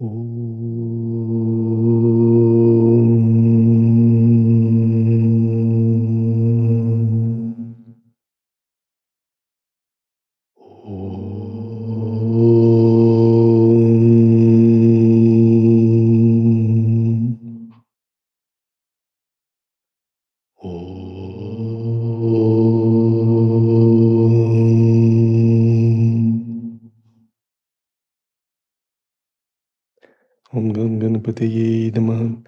Oh. Ganapataye Namaha.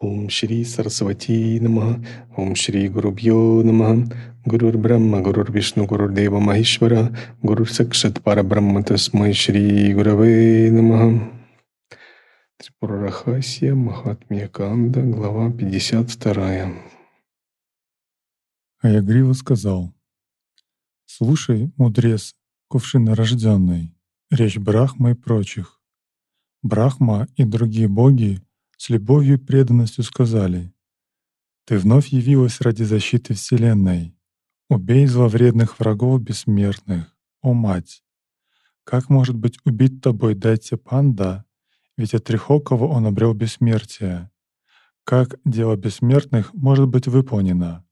Om Shri Saraswati Namaha. Om Shri Gurubhyo Namaha. Gurur Brahma, Gurur Vishnu, Gurur Deva Maheshwara, Gurur Sakshat Parabrahma Tasmai Shri Гураве Намаха. Трипурарахасия Махатмия Канда, глава 52. Аягрива сказал, «Слушай, мудрец, кувшинорожденный, речь Брахмы и прочих. Брахма и другие боги с любовью и преданностью сказали, «Ты вновь явилась ради защиты Вселенной. Убей зловредных врагов бессмертных, о мать! Как может быть убит тобой Дайте Панда, ведь от Трихокова он обрел бессмертие? Как дело бессмертных может быть выполнено?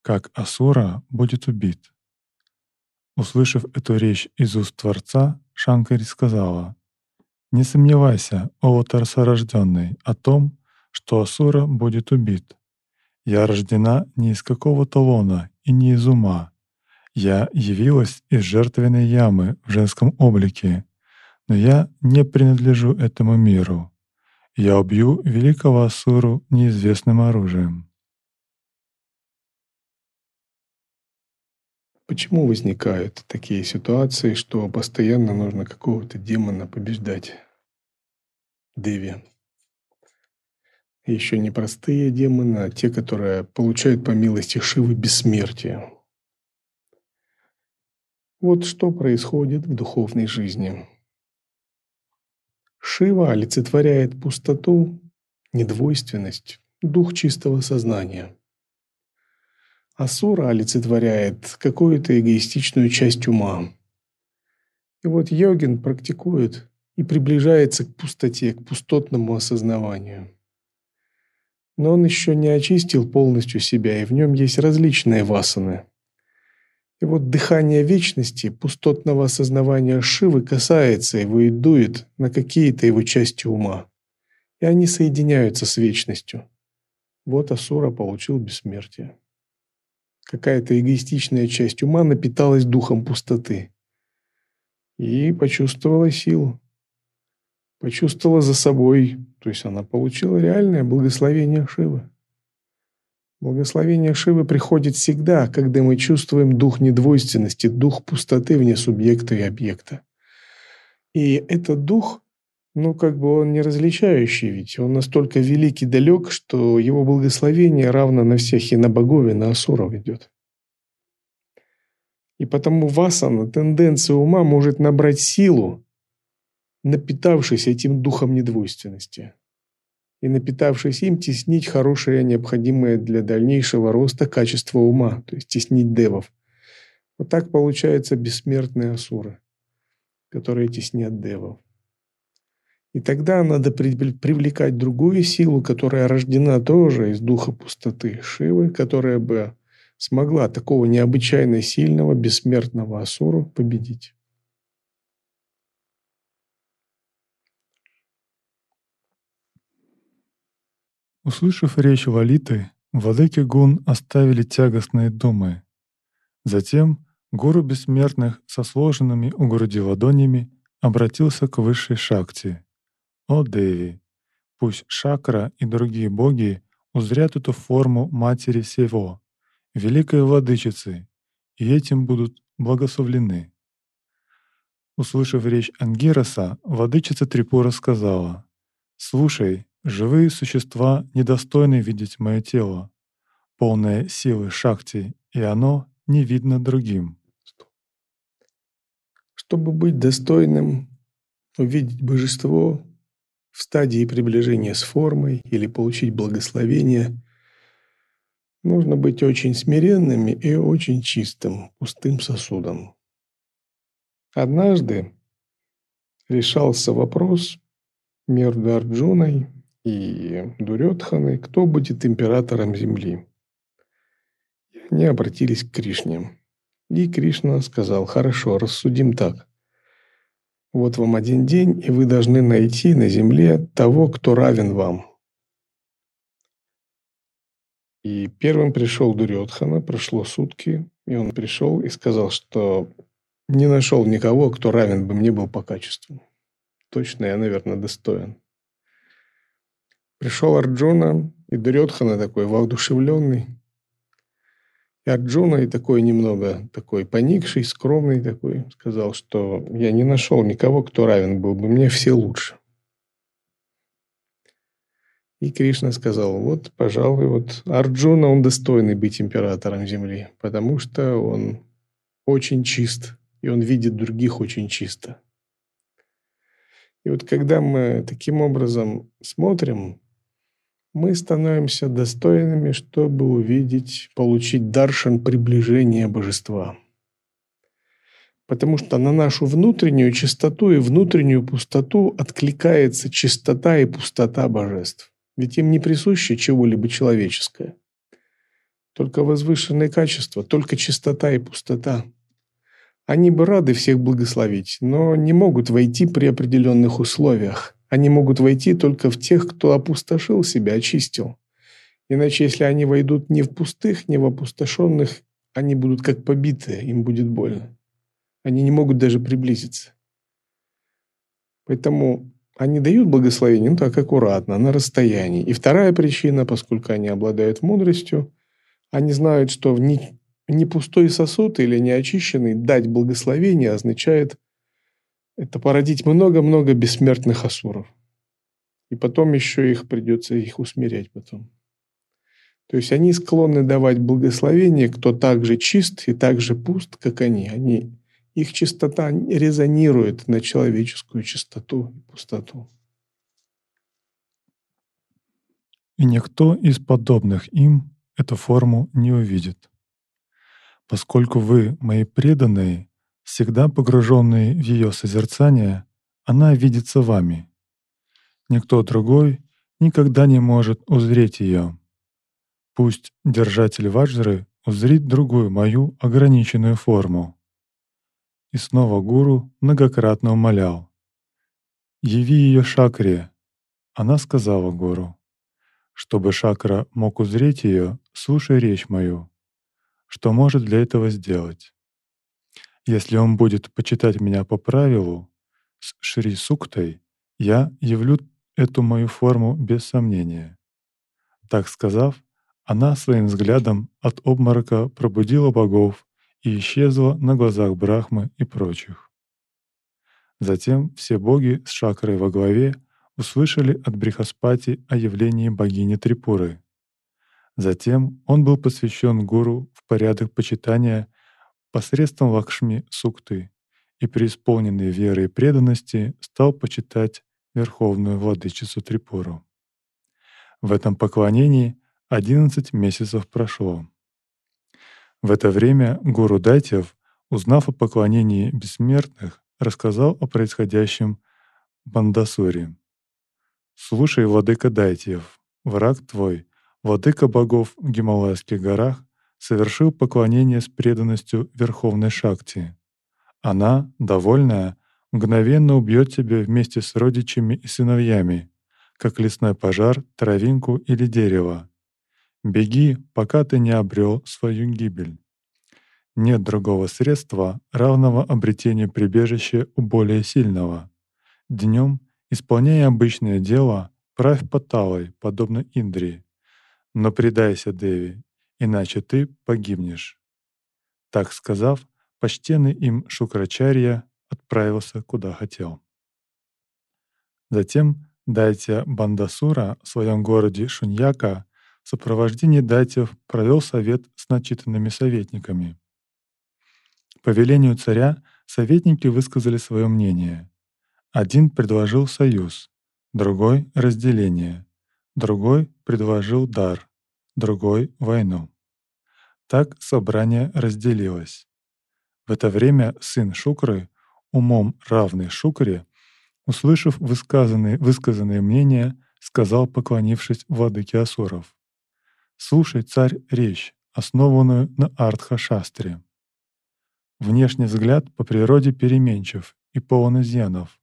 Как Асура будет убит?» Услышав эту речь из уст Творца, Шанкари сказала, не сомневайся, о Тарсорожденный, о том, что Асура будет убит. Я рождена не из какого-то лона и не из ума. Я явилась из жертвенной ямы в женском облике, но я не принадлежу этому миру. Я убью великого Асуру неизвестным оружием. Почему возникают такие ситуации, что постоянно нужно какого-то демона побеждать? Деви. Еще не простые демоны, а те, которые получают по милости Шивы бессмертие. Вот что происходит в духовной жизни. Шива олицетворяет пустоту, недвойственность, дух чистого сознания. Асура олицетворяет какую-то эгоистичную часть ума. И вот йогин практикует и приближается к пустоте, к пустотному осознаванию. Но он еще не очистил полностью себя, и в нем есть различные васаны. И вот дыхание вечности, пустотного осознавания Шивы касается его и дует на какие-то его части ума. И они соединяются с вечностью. Вот Асура получил бессмертие. Какая-то эгоистичная часть ума напиталась духом пустоты и почувствовала силу почувствовала за собой, то есть она получила реальное благословение Шивы. Благословение Шивы приходит всегда, когда мы чувствуем дух недвойственности, дух пустоты вне субъекта и объекта. И этот дух, ну как бы он не различающий, ведь он настолько велик и далек, что его благословение равно на всех и на богов, и на асуров идет. И потому васана, тенденция ума может набрать силу, напитавшись этим духом недвойственности и напитавшись им, теснить хорошее, необходимое для дальнейшего роста качество ума, то есть теснить девов. Вот так получаются бессмертные асуры, которые теснят девов. И тогда надо привлекать другую силу, которая рождена тоже из духа пустоты Шивы, которая бы смогла такого необычайно сильного бессмертного асуру победить. Услышав речь Лалиты, владыки Гун оставили тягостные думы. Затем гуру бессмертных со сложенными у груди ладонями обратился к высшей шакти. «О, Деви, пусть Шакра и другие боги узрят эту форму Матери всего, Великой Владычицы, и этим будут благословлены». Услышав речь Ангираса, владычица Трипура сказала, «Слушай, Живые существа недостойны видеть мое тело, полное силы шакти, и оно не видно другим. Чтобы быть достойным, увидеть божество в стадии приближения с формой или получить благословение, нужно быть очень смиренными и очень чистым, пустым сосудом. Однажды решался вопрос между Арджуной и Дурёдханой, кто будет императором Земли. И они обратились к Кришне. И Кришна сказал, хорошо, рассудим так. Вот вам один день, и вы должны найти на земле того, кто равен вам. И первым пришел Дурьотхана, прошло сутки, и он пришел и сказал, что не нашел никого, кто равен бы мне был по качеству. Точно я, наверное, достоин. Пришел Арджуна, и Дурьотхана такой воодушевленный. И Арджуна, и такой немного такой поникший, скромный такой, сказал, что я не нашел никого, кто равен был бы мне, все лучше. И Кришна сказал, вот, пожалуй, вот Арджуна, он достойный быть императором Земли, потому что он очень чист, и он видит других очень чисто. И вот когда мы таким образом смотрим, мы становимся достойными, чтобы увидеть, получить даршан приближения божества. Потому что на нашу внутреннюю чистоту и внутреннюю пустоту откликается чистота и пустота божеств. Ведь им не присуще чего-либо человеческое. Только возвышенные качества, только чистота и пустота. Они бы рады всех благословить, но не могут войти при определенных условиях. Они могут войти только в тех, кто опустошил себя, очистил. Иначе, если они войдут не в пустых, не в опустошенных, они будут как побитые, им будет больно. Они не могут даже приблизиться. Поэтому они дают благословение, ну так аккуратно, на расстоянии. И вторая причина, поскольку они обладают мудростью, они знают, что не, не пустой сосуд или не очищенный дать благословение означает это породить много-много бессмертных асуров. И потом еще их придется их усмирять потом. То есть они склонны давать благословение, кто так же чист и так же пуст, как они. Они их чистота резонирует на человеческую чистоту и пустоту. И никто из подобных им эту форму не увидит. Поскольку вы, мои преданные, всегда погруженные в ее созерцание, она видится вами. Никто другой никогда не может узреть ее. Пусть держатель ваджры узрит другую мою ограниченную форму. И снова гуру многократно умолял. «Яви ее шакре!» Она сказала гуру. «Чтобы шакра мог узреть ее, слушай речь мою. Что может для этого сделать? Если он будет почитать меня по правилу, с Шри Суктой, я явлю эту мою форму без сомнения». Так сказав, она своим взглядом от обморока пробудила богов и исчезла на глазах Брахмы и прочих. Затем все боги с шакрой во главе услышали от Брихаспати о явлении богини Трипуры. Затем он был посвящен гуру в порядок почитания посредством Лакшми Сукты и преисполненный веры и преданности стал почитать Верховную Владычицу Трипуру. В этом поклонении 11 месяцев прошло. В это время гуру Дайтев, узнав о поклонении бессмертных, рассказал о происходящем Бандасуре. «Слушай, владыка Дайтев, враг твой, владыка богов в Гималайских горах, совершил поклонение с преданностью Верховной Шакти. Она, довольная, мгновенно убьет тебя вместе с родичами и сыновьями, как лесной пожар, травинку или дерево. Беги, пока ты не обрел свою гибель. Нет другого средства, равного обретению прибежища у более сильного. Днем, исполняя обычное дело, правь Паталой, подобно Индрии. Но предайся Деви, иначе ты погибнешь. Так сказав, почтенный им Шукрачарья отправился куда хотел. Затем Дайтя Бандасура в своем городе Шуньяка в сопровождении датев провел совет с начитанными советниками. По велению царя советники высказали свое мнение. Один предложил союз, другой — разделение, другой предложил дар, другой — войну. Так собрание разделилось. В это время сын Шукры, умом равный Шукре, услышав высказанные, высказанные мнения, сказал, поклонившись владыке Асуров. «Слушай, царь, речь, основанную на Артха-шастре. Внешний взгляд по природе переменчив и полон изъянов.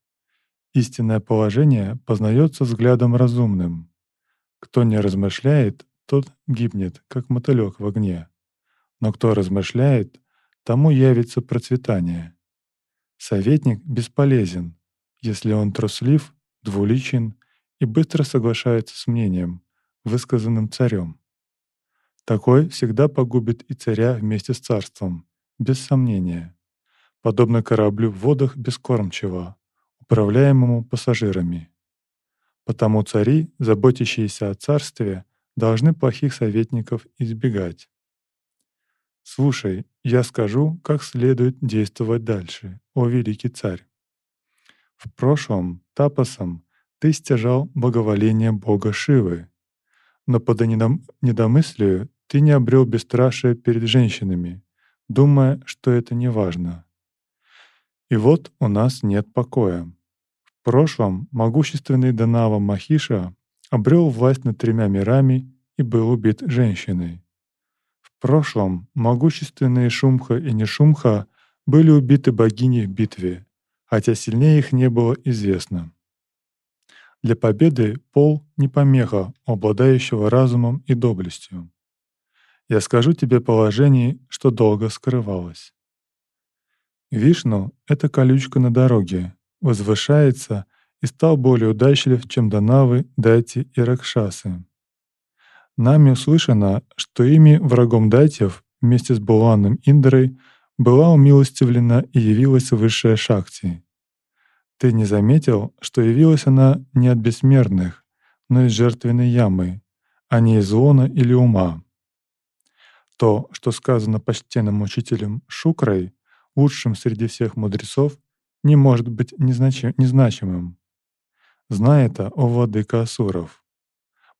Истинное положение познается взглядом разумным. Кто не размышляет, тот гибнет, как мотылек в огне. Но кто размышляет, тому явится процветание. Советник бесполезен, если он труслив, двуличен и быстро соглашается с мнением, высказанным царем. Такой всегда погубит и царя вместе с царством, без сомнения, подобно кораблю в водах бескормчиво, управляемому пассажирами. Потому цари, заботящиеся о царстве, должны плохих советников избегать. Слушай, я скажу, как следует действовать дальше, о великий царь. В прошлом тапосом ты стяжал благоволение бога Шивы, но по недомыслию ты не обрел бесстрашие перед женщинами, думая, что это не важно. И вот у нас нет покоя. В прошлом могущественный Данава Махиша обрел власть над тремя мирами и был убит женщиной. В прошлом могущественные Шумха и Нешумха были убиты богиней в битве, хотя сильнее их не было известно. Для победы пол не помеха обладающего разумом и доблестью. Я скажу тебе положение, что долго скрывалось. Вишну — это колючка на дороге, возвышается и стал более удачлив, чем Данавы, Дайти и Ракшасы. Нами услышано, что ими врагом Дайтев вместе с Буланом Индрой была умилостивлена и явилась высшая Шакти. Ты не заметил, что явилась она не от бессмертных, но из жертвенной ямы, а не из лона или ума. То, что сказано почтенным учителем Шукрай, лучшим среди всех мудрецов, не может быть незначи- незначимым. Знай это, о владыка Асуров.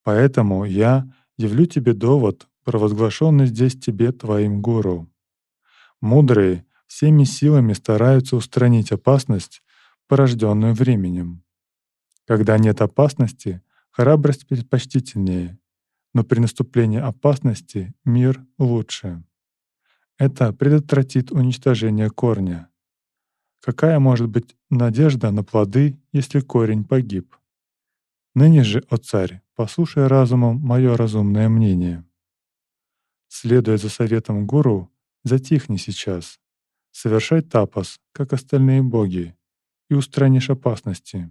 Поэтому я явлю тебе довод, провозглашенный здесь тебе твоим гуру. Мудрые всеми силами стараются устранить опасность, порожденную временем. Когда нет опасности, храбрость предпочтительнее, но при наступлении опасности мир лучше. Это предотвратит уничтожение корня. Какая может быть надежда на плоды, если корень погиб? Ныне же, о царь, послушай разумом мое разумное мнение. Следуя за советом гуру, затихни сейчас, совершай тапас, как остальные боги, и устранишь опасности.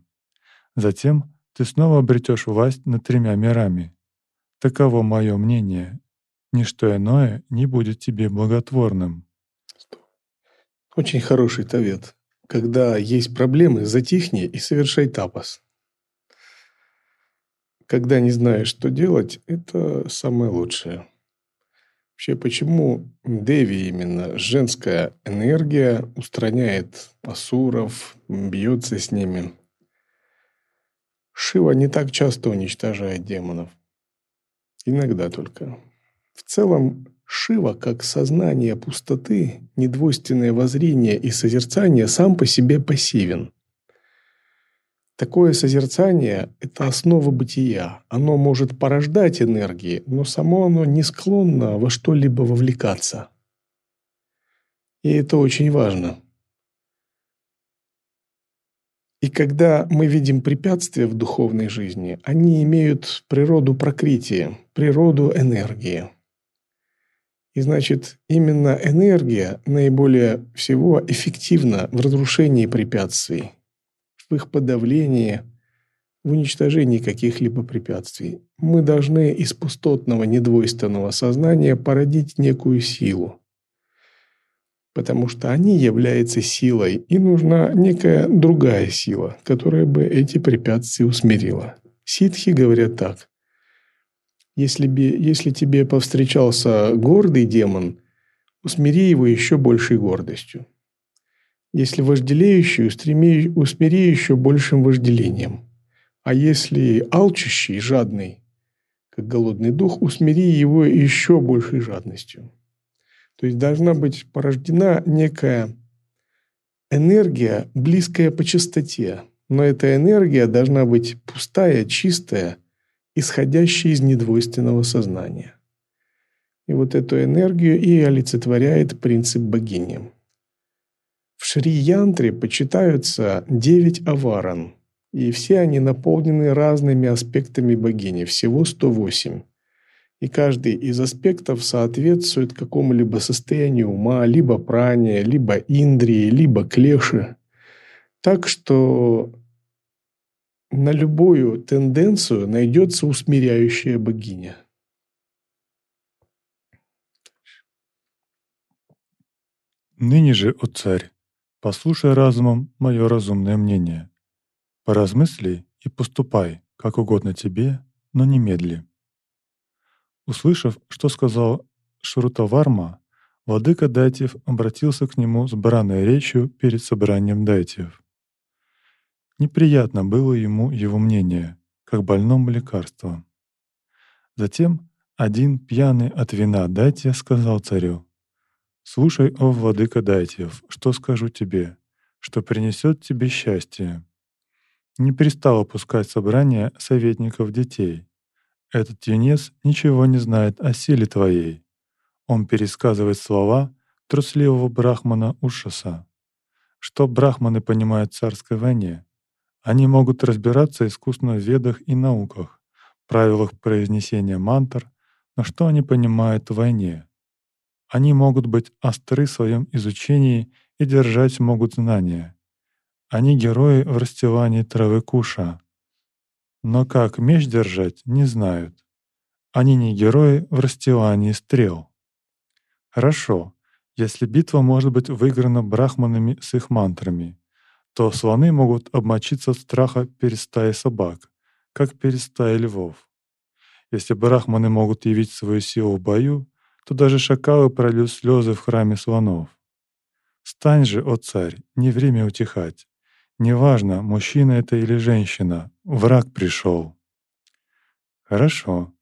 Затем ты снова обретешь власть над тремя мирами. Таково мое мнение. Ничто иное не будет тебе благотворным. Очень хороший тавет. Когда есть проблемы, затихни и совершай тапас. Когда не знаешь, что делать, это самое лучшее. Вообще, почему Деви именно женская энергия устраняет асуров, бьется с ними? Шива не так часто уничтожает демонов. Иногда только. В целом, Шива, как сознание пустоты, недвойственное воззрение и созерцание, сам по себе пассивен – Такое созерцание – это основа бытия. Оно может порождать энергии, но само оно не склонно во что-либо вовлекаться. И это очень важно. И когда мы видим препятствия в духовной жизни, они имеют природу прокрытия, природу энергии. И значит, именно энергия наиболее всего эффективна в разрушении препятствий – в их подавлении, в уничтожении каких-либо препятствий. Мы должны из пустотного недвойственного сознания породить некую силу. Потому что они являются силой, и нужна некая другая сила, которая бы эти препятствия усмирила. Ситхи говорят так. Если, бы, если тебе повстречался гордый демон, усмири его еще большей гордостью. Если вожделеющий, усмири еще большим вожделением. А если алчущий, жадный, как голодный дух, усмири его еще большей жадностью. То есть должна быть порождена некая энергия, близкая по частоте, Но эта энергия должна быть пустая, чистая, исходящая из недвойственного сознания. И вот эту энергию и олицетворяет принцип богини. В Шри-Янтре почитаются девять аваран, и все они наполнены разными аспектами богини, всего 108. И каждый из аспектов соответствует какому-либо состоянию ума, либо пране, либо индрии, либо клеши. Так что на любую тенденцию найдется усмиряющая богиня. Ныне же, о царь, послушай разумом мое разумное мнение. Поразмысли и поступай, как угодно тебе, но не медли. Услышав, что сказал Шрутаварма, владыка Дайтев обратился к нему с бранной речью перед собранием Дайтев. Неприятно было ему его мнение, как больному лекарство. Затем один пьяный от вина Дайтия сказал царю, Слушай, о владыка Дайтьев, что скажу тебе, что принесет тебе счастье. Не перестал опускать собрание советников детей. Этот юнец ничего не знает о силе твоей. Он пересказывает слова трусливого брахмана Ушаса. Что брахманы понимают в царской войне? Они могут разбираться искусно в ведах и науках, правилах произнесения мантр, но что они понимают в войне? Они могут быть остры в своем изучении и держать могут знания. Они герои в расстилании травы куша. Но как меч держать, не знают. Они не герои в расстилании стрел. Хорошо, если битва может быть выиграна брахманами с их мантрами, то слоны могут обмочиться от страха перед стаей собак, как перед стаей львов. Если брахманы могут явить свою силу в бою, то даже шакалы прольют слезы в храме слонов. Стань же, о царь, не время утихать. Неважно, мужчина это или женщина, враг пришел. Хорошо.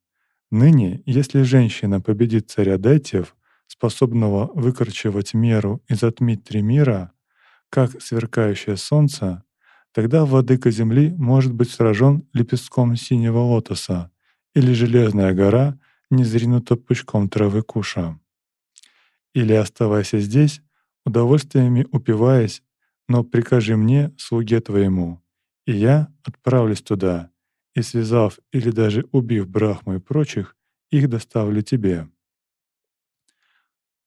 Ныне, если женщина победит царя Дайтев, способного выкорчевать меру и затмить три мира, как сверкающее солнце, тогда владыка земли может быть сражен лепестком синего лотоса, или железная гора не зринуто пучком травы куша. Или оставайся здесь, удовольствиями упиваясь, но прикажи мне, слуге твоему, и я отправлюсь туда, и связав или даже убив Брахму и прочих, их доставлю тебе».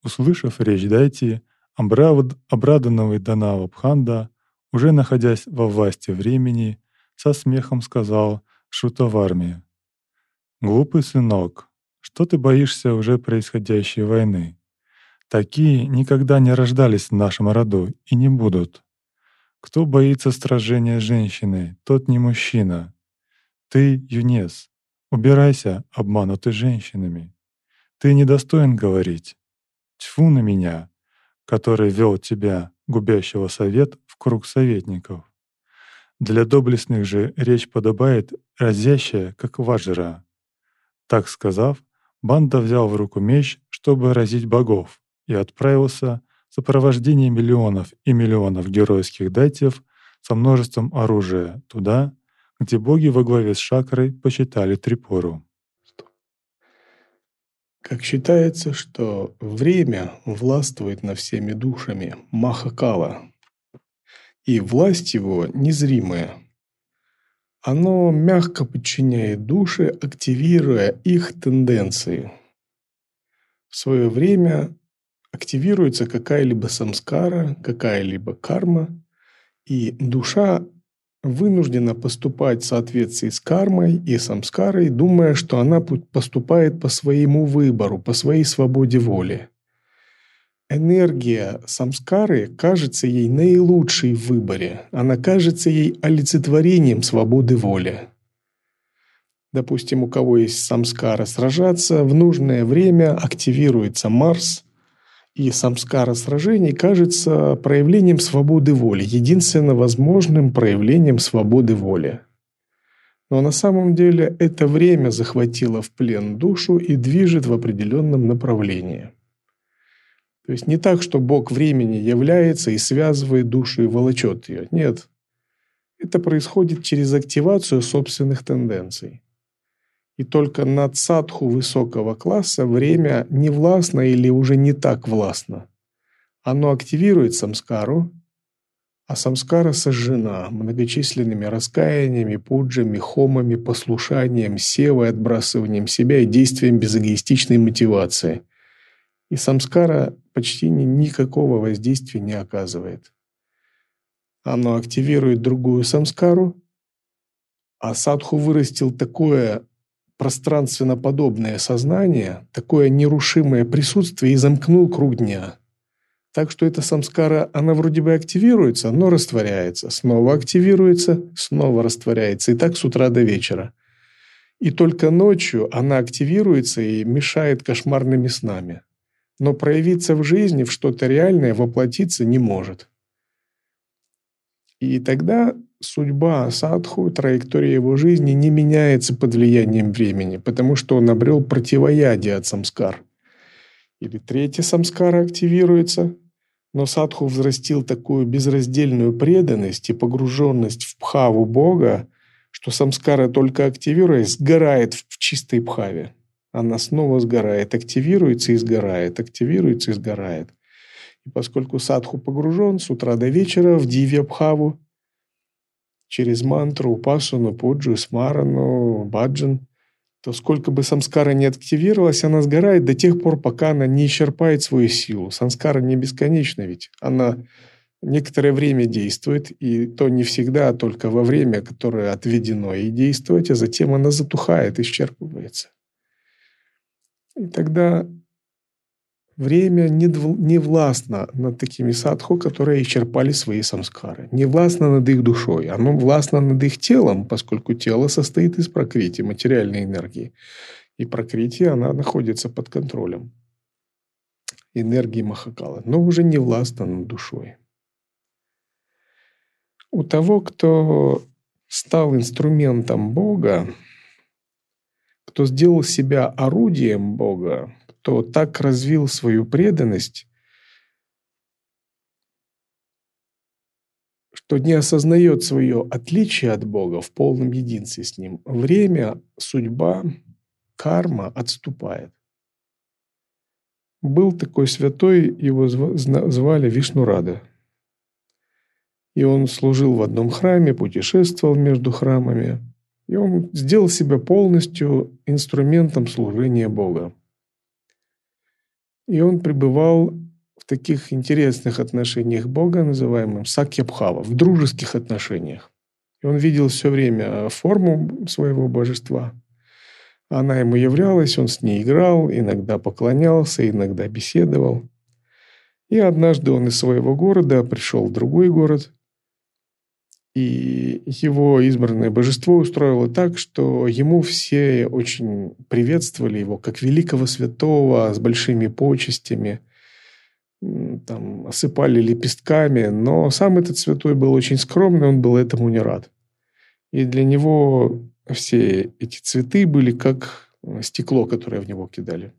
Услышав речь Дайти, обрадованный Данава Бханда, уже находясь во власти времени, со смехом сказал Шутаварме, «Глупый сынок, что ты боишься уже происходящей войны? Такие никогда не рождались в нашем роду и не будут. Кто боится сражения с женщиной, тот не мужчина. Ты, юнец, убирайся, обманутый женщинами. Ты недостоин говорить. Тьфу на меня, который вел тебя, губящего совет, в круг советников. Для доблестных же речь подобает разящая, как ваджра. Так сказав, Банда взял в руку меч, чтобы разить богов, и отправился в сопровождении миллионов и миллионов геройских дайтев со множеством оружия туда, где боги во главе с Шакрой почитали Трипору. Как считается, что время властвует над всеми душами Махакала, и власть его незримая, оно мягко подчиняет души, активируя их тенденции. В свое время активируется какая-либо самскара, какая-либо карма, и душа вынуждена поступать в соответствии с кармой и самскарой, думая, что она поступает по своему выбору, по своей свободе воли энергия самскары кажется ей наилучшей в выборе. Она кажется ей олицетворением свободы воли. Допустим, у кого есть самскара сражаться, в нужное время активируется Марс, и самскара сражений кажется проявлением свободы воли, единственно возможным проявлением свободы воли. Но на самом деле это время захватило в плен душу и движет в определенном направлении. То есть не так, что Бог времени является и связывает душу и волочет ее. Нет. это происходит через активацию собственных тенденций. И только над садху высокого класса время не властно или уже не так властно. Оно активирует самскару, а самскара сожжена многочисленными раскаяниями, пуджами, хомами, послушанием, севой, отбрасыванием себя и действием без эгоистичной мотивации. И самскара почти никакого воздействия не оказывает. Оно активирует другую самскару, а садху вырастил такое пространственно подобное сознание, такое нерушимое присутствие и замкнул круг дня – так что эта самскара, она вроде бы активируется, но растворяется. Снова активируется, снова растворяется. И так с утра до вечера. И только ночью она активируется и мешает кошмарными снами. Но проявиться в жизни, в что-то реальное, воплотиться не может. И тогда судьба садху, траектория его жизни не меняется под влиянием времени, потому что он обрел противоядие от самскар. Или третья самскара активируется, но садху взрастил такую безраздельную преданность и погруженность в пхаву Бога, что самскара, только активируясь, сгорает в чистой пхаве. Она снова сгорает, активируется и сгорает, активируется и сгорает. И поскольку садху погружен с утра до вечера в дивья пхаву, через мантру, упасану, пуджу, смарану, баджан, то сколько бы самскара не активировалась, она сгорает до тех пор, пока она не исчерпает свою силу. Самскара не бесконечна ведь. Она некоторое время действует, и то не всегда, а только во время, которое отведено ей действовать, а затем она затухает, исчерпывается. И тогда Время не, властно над такими садху, которые исчерпали свои самскары. Не властно над их душой. Оно властно над их телом, поскольку тело состоит из прокрити, материальной энергии. И прокрити, она находится под контролем энергии Махакала, но уже не властно над душой. У того, кто стал инструментом Бога, кто сделал себя орудием Бога, кто так развил свою преданность, что не осознает свое отличие от Бога в полном единстве с Ним, время, судьба, карма отступает. Был такой святой, его звали Вишнурада. И он служил в одном храме, путешествовал между храмами. И он сделал себя полностью инструментом служения Бога. И он пребывал в таких интересных отношениях Бога, называемым сакьябхава, в дружеских отношениях. И он видел все время форму своего божества. Она ему являлась, он с ней играл, иногда поклонялся, иногда беседовал. И однажды он из своего города пришел в другой город, и его избранное божество устроило так, что ему все очень приветствовали его как великого святого с большими почестями, там, осыпали лепестками, но сам этот святой был очень скромный, он был этому не рад. И для него все эти цветы были как стекло, которое в него кидали.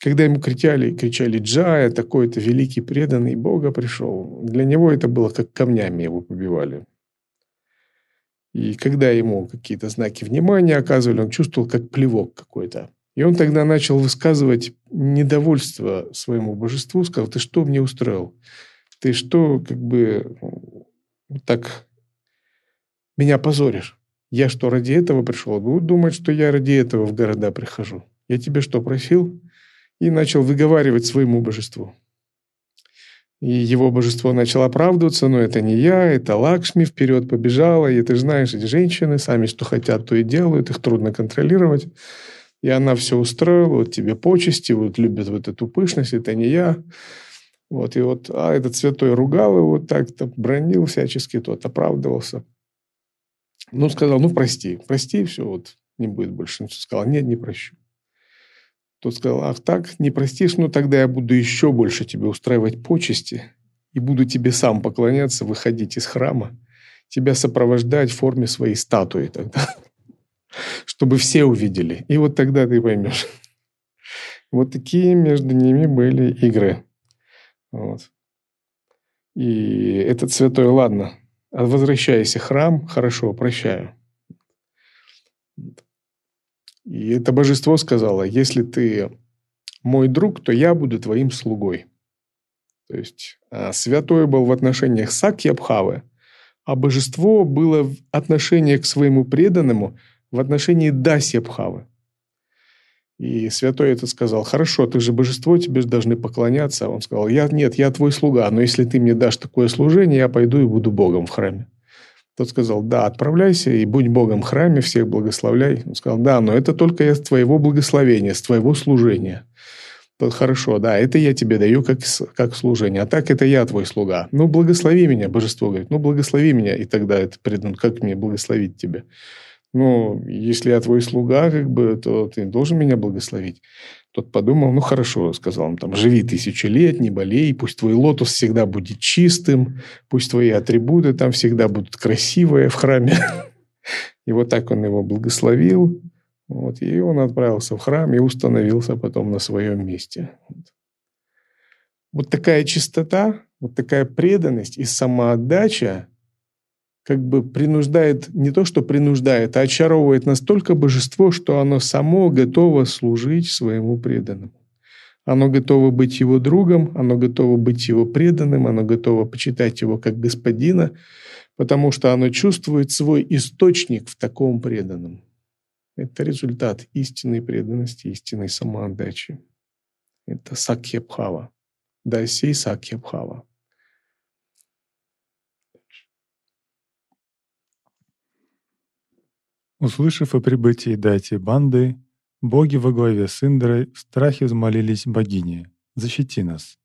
Когда ему кричали, кричали «Джая, такой-то великий преданный Бога пришел», для него это было как камнями его побивали. И когда ему какие-то знаки внимания оказывали, он чувствовал как плевок какой-то. И он тогда начал высказывать недовольство своему божеству, сказал, ты что мне устроил? Ты что, как бы, так меня позоришь? Я что, ради этого пришел? Будут думать, что я ради этого в города прихожу. Я тебе что, просил? И начал выговаривать своему божеству. И его божество начало оправдываться, но это не я, это Лакшми вперед побежала, и ты знаешь, эти женщины сами что хотят, то и делают, их трудно контролировать. И она все устроила, вот тебе почести, вот любят вот эту пышность, это не я. Вот, и вот, а этот святой ругал его так-то, бронил всячески, тот оправдывался. Ну, сказал, ну, прости, прости, все, вот, не будет больше. Сказал, нет, не прощу. Тот сказал, ах так, не простишь, ну тогда я буду еще больше тебе устраивать почести и буду тебе сам поклоняться, выходить из храма, тебя сопровождать в форме своей статуи тогда, чтобы все увидели. И вот тогда ты поймешь. Вот такие между ними были игры. Вот. И этот святой, ладно, возвращайся храм, хорошо, прощаю. И это божество сказало, если ты мой друг, то я буду твоим слугой. То есть а, святой был в отношениях Сакьябхавы, а божество было в отношении к своему преданному в отношении Дасьябхавы. И святой это сказал, хорошо, ты же божество, тебе же должны поклоняться. Он сказал, я, нет, я твой слуга, но если ты мне дашь такое служение, я пойду и буду Богом в храме. Тот сказал, да, отправляйся и будь Богом в храме, всех благословляй. Он сказал, да, но это только с твоего благословения, с твоего служения. Тот, хорошо, да, это я тебе даю как, как служение, а так это я твой слуга. Ну, благослови меня, божество говорит, ну, благослови меня. И тогда это предан, как мне благословить тебя? Ну, если я твой слуга, как бы, то ты должен меня благословить. Тот подумал, ну хорошо, сказал он, там, живи тысячу лет, не болей, пусть твой лотос всегда будет чистым, пусть твои атрибуты там всегда будут красивые в храме. И вот так он его благословил. Вот, и он отправился в храм и установился потом на своем месте. Вот такая чистота, вот такая преданность и самоотдача как бы принуждает, не то что принуждает, а очаровывает настолько божество, что оно само готово служить своему преданному. Оно готово быть его другом, оно готово быть его преданным, оно готово почитать его как господина, потому что оно чувствует свой источник в таком преданном. Это результат истинной преданности, истинной самоотдачи. Это сакьябхава. Дасей сакьябхава. Услышав о прибытии Дати банды, боги во главе с Индрой в страхе взмолились богине «Защити нас».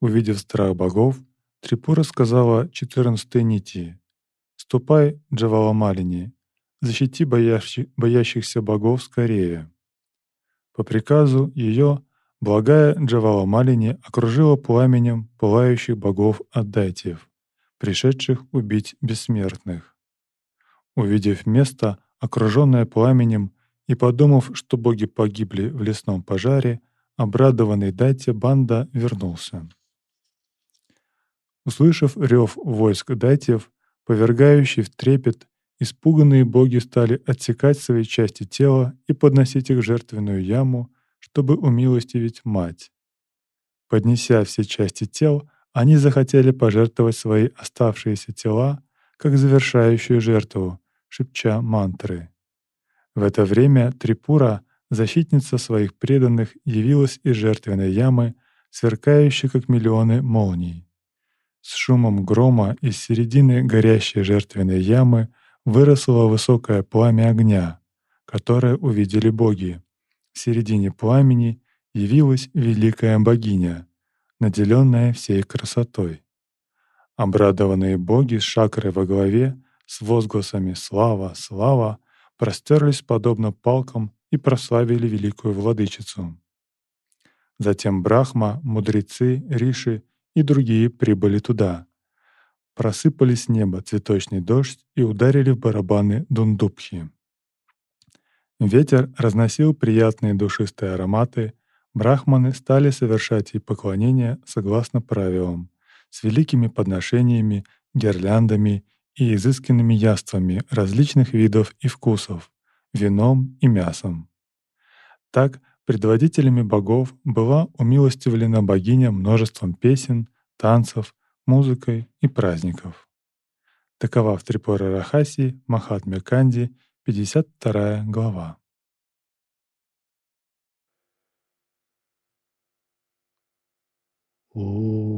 Увидев страх богов, Трипура сказала четырнадцатой нити «Ступай, Джаваламалини, защити боящих, боящихся богов скорее». По приказу ее благая Джаваламалини окружила пламенем пылающих богов Аддайтиев, пришедших убить бессмертных. Увидев место, окруженное пламенем, и подумав, что боги погибли в лесном пожаре, обрадованный Дайте банда вернулся. Услышав рев войск датьев, повергающий в трепет, испуганные боги стали отсекать свои части тела и подносить их в жертвенную яму, чтобы умилостивить мать. Поднеся все части тел, они захотели пожертвовать свои оставшиеся тела как завершающую жертву, шепча мантры. В это время Трипура, защитница своих преданных, явилась из жертвенной ямы, сверкающей как миллионы молний. С шумом грома из середины горящей жертвенной ямы выросло высокое пламя огня, которое увидели боги. В середине пламени явилась великая богиня, наделенная всей красотой. Обрадованные боги с шакрой во главе с возгласами «Слава! Слава!» простерлись подобно палкам и прославили великую владычицу. Затем Брахма, мудрецы, риши и другие прибыли туда. Просыпали с неба цветочный дождь и ударили в барабаны дундубхи. Ветер разносил приятные душистые ароматы, брахманы стали совершать ей поклонения согласно правилам, с великими подношениями, гирляндами и изысканными яствами различных видов и вкусов, вином и мясом. Так, предводителями богов была умилостивлена богиня множеством песен, танцев, музыкой и праздников. Такова в Трипура Рахаси Махатме Канди, 52 глава. Oh.